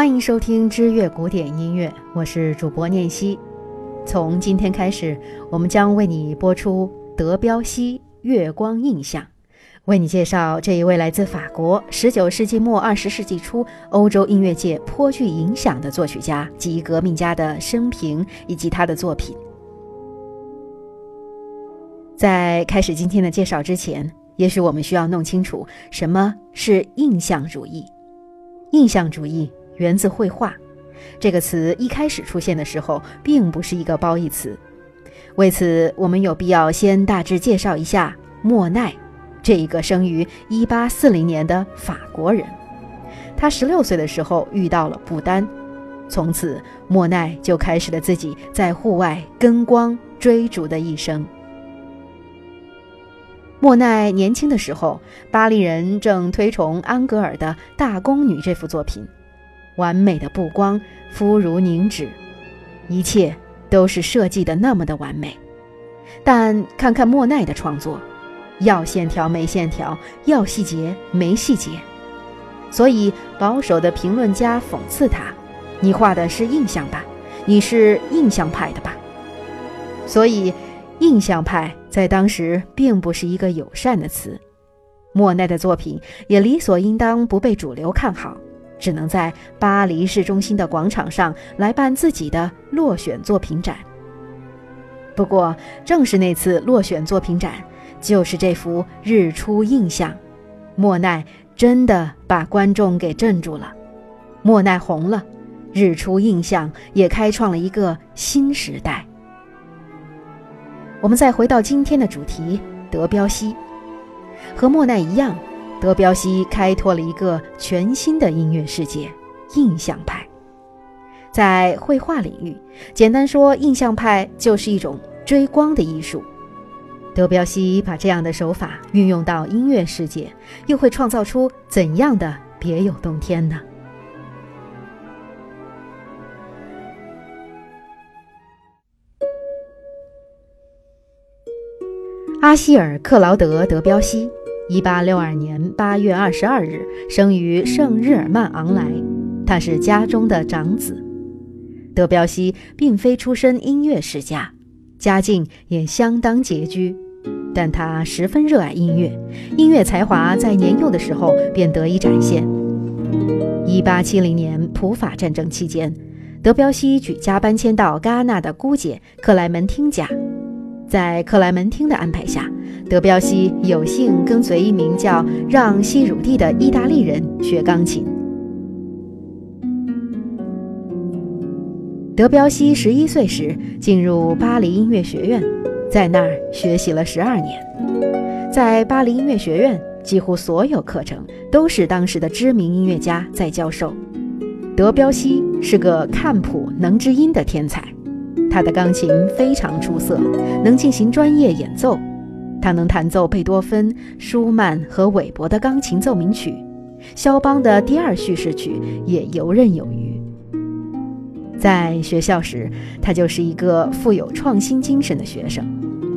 欢迎收听知乐古典音乐，我是主播念希。从今天开始，我们将为你播出德彪西《月光印象》，为你介绍这一位来自法国、19世纪末20世纪初欧洲音乐界颇具影响的作曲家及革命家的生平以及他的作品。在开始今天的介绍之前，也许我们需要弄清楚什么是印象主义。印象主义源自绘画，这个词一开始出现的时候并不是一个褒义词。为此，我们有必要先大致介绍一下莫奈，这一个生于1840年的法国人。他16岁的时候遇到了布丹，从此莫奈就开始了自己在户外跟光追逐的一生。莫奈年轻的时候，巴黎人正推崇安格尔的《大宫女》这幅作品，完美的布光，肤如凝脂，一切都是设计的那么的完美。但看看莫奈的创作，要线条没线条，要细节没细节，所以保守的评论家讽刺他：“你画的是印象吧？你是印象派的吧？”所以。印象派在当时并不是一个友善的词，莫奈的作品也理所应当不被主流看好，只能在巴黎市中心的广场上来办自己的落选作品展。不过，正是那次落选作品展，就是这幅《日出印象》，莫奈真的把观众给镇住了，莫奈红了，《日出印象》也开创了一个新时代。我们再回到今天的主题，德彪西和莫奈一样，德彪西开拓了一个全新的音乐世界——印象派。在绘画领域，简单说，印象派就是一种追光的艺术。德彪西把这样的手法运用到音乐世界，又会创造出怎样的别有洞天呢？阿希尔·克劳德·德彪西，1862年8月22日生于圣日耳曼昂莱，他是家中的长子。德彪西并非出身音乐世家，家境也相当拮据，但他十分热爱音乐，音乐才华在年幼的时候便得以展现。1870年普法战争期间，德彪西举家搬迁到戛纳的姑姐克莱门汀家。在克莱门汀的安排下，德彪西有幸跟随一名叫让·西鲁蒂的意大利人学钢琴。德彪西十一岁时进入巴黎音乐学院，在那儿学习了十二年。在巴黎音乐学院，几乎所有课程都是当时的知名音乐家在教授。德彪西是个看谱能知音的天才。他的钢琴非常出色，能进行专业演奏。他能弹奏贝多芬、舒曼和韦伯的钢琴奏鸣曲，肖邦的第二叙事曲也游刃有余。在学校时，他就是一个富有创新精神的学生，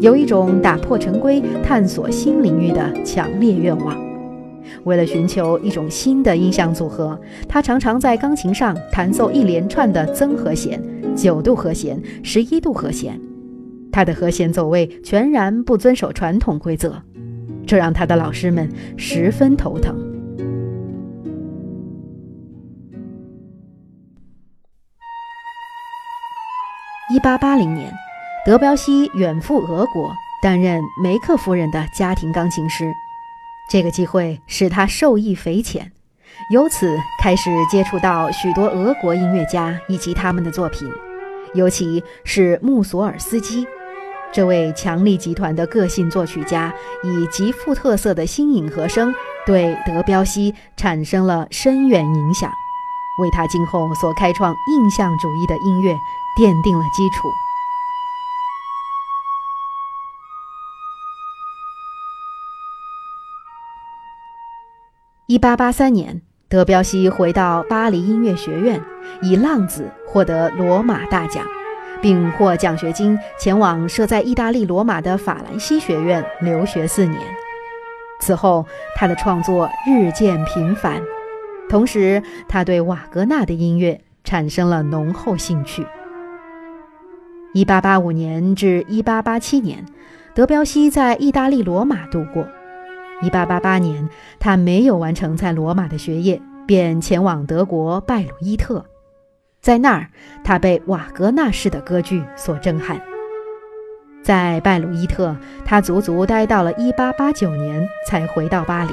有一种打破陈规、探索新领域的强烈愿望。为了寻求一种新的音响组合，他常常在钢琴上弹奏一连串的增和弦。九度和弦，十一度和弦，他的和弦走位全然不遵守传统规则，这让他的老师们十分头疼。一八八零年，德彪西远赴俄国，担任梅克夫人的家庭钢琴师，这个机会使他受益匪浅。由此开始接触到许多俄国音乐家以及他们的作品，尤其是穆索尔斯基这位强力集团的个性作曲家，以极富特色的新颖和声对德彪西产生了深远影响，为他今后所开创印象主义的音乐奠定了基础。一八八三年。德彪西回到巴黎音乐学院，以浪子获得罗马大奖，并获奖学金前往设在意大利罗马的法兰西学院留学四年。此后，他的创作日渐频繁，同时他对瓦格纳的音乐产生了浓厚兴趣。1885年至1887年，德彪西在意大利罗马度过。1888年，他没有完成在罗马的学业，便前往德国拜鲁伊特。在那儿，他被瓦格纳式的歌剧所震撼。在拜鲁伊特，他足足待到了1889年才回到巴黎。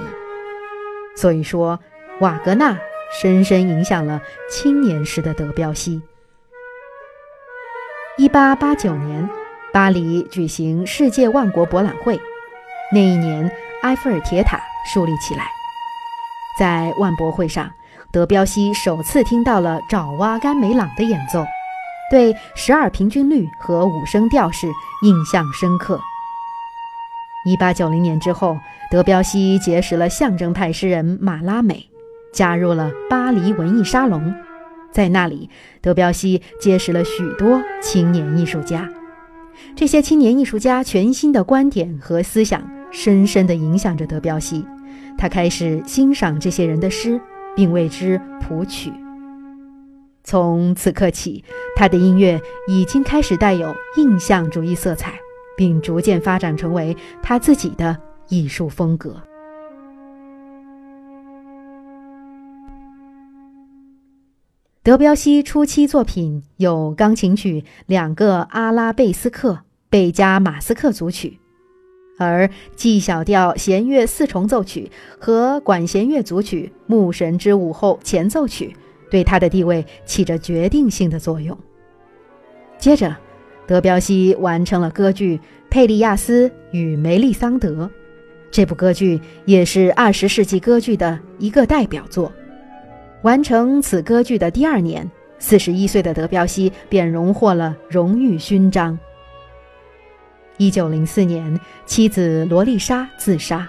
所以说，瓦格纳深深影响了青年时的德彪西。1889年，巴黎举行世界万国博览会，那一年埃菲尔铁塔树立起来，在万博会上。德彪西首次听到了爪哇甘美朗的演奏，对十二平均律和五声调式印象深刻。一八九零年之后，德彪西结识了象征派诗人马拉美，加入了巴黎文艺沙龙。在那里，德彪西结识了许多青年艺术家。这些青年艺术家全新的观点和思想，深深地影响着德彪西。他开始欣赏这些人的诗。并为之谱曲。从此刻起，他的音乐已经开始带有印象主义色彩，并逐渐发展成为他自己的艺术风格。德彪西初期作品有钢琴曲两个阿拉贝斯克贝加马斯克组曲。而 G 小调弦乐四重奏曲和管弦乐组曲《牧神之舞后》前奏曲，对他的地位起着决定性的作用。接着，德彪西完成了歌剧《佩利亚斯与梅丽桑德》，这部歌剧也是二十世纪歌剧的一个代表作。完成此歌剧的第二年，四十一岁的德彪西便荣获了荣誉勋章。一九零四年，妻子罗丽莎自杀，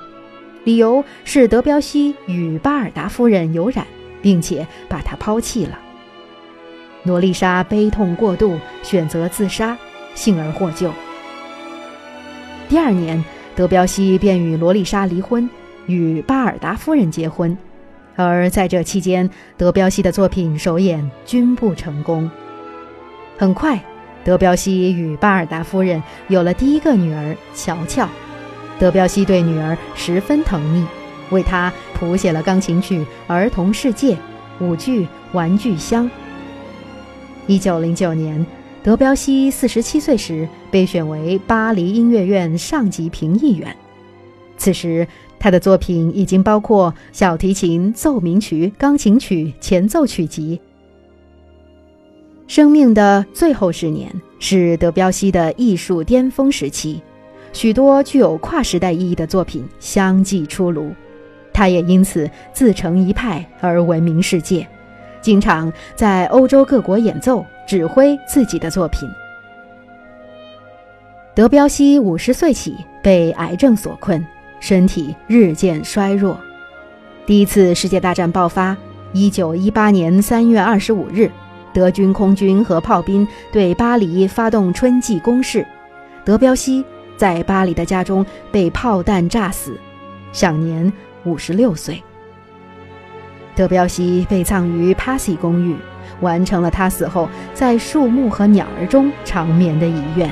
理由是德彪西与巴尔达夫人有染，并且把他抛弃了。罗丽莎悲痛过度，选择自杀，幸而获救。第二年，德彪西便与罗丽莎离婚，与巴尔达夫人结婚。而在这期间，德彪西的作品首演均不成功。很快。德彪西与巴尔达夫人有了第一个女儿乔乔，德彪西对女儿十分疼溺，为她谱写了钢琴曲《儿童世界》、舞剧《玩具箱》。一九零九年，德彪西四十七岁时被选为巴黎音乐院上级评议员，此时他的作品已经包括小提琴奏鸣曲、钢琴曲前奏曲集。生命的最后十年是德彪西的艺术巅峰时期，许多具有跨时代意义的作品相继出炉，他也因此自成一派而闻名世界，经常在欧洲各国演奏、指挥自己的作品。德彪西五十岁起被癌症所困，身体日渐衰弱。第一次世界大战爆发，一九一八年三月二十五日。德军空军和炮兵对巴黎发动春季攻势，德彪西在巴黎的家中被炮弹炸死，享年五十六岁。德彪西被葬于帕西公寓，完成了他死后在树木和鸟儿中长眠的遗愿。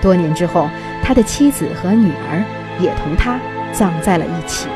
多年之后，他的妻子和女儿也同他葬在了一起。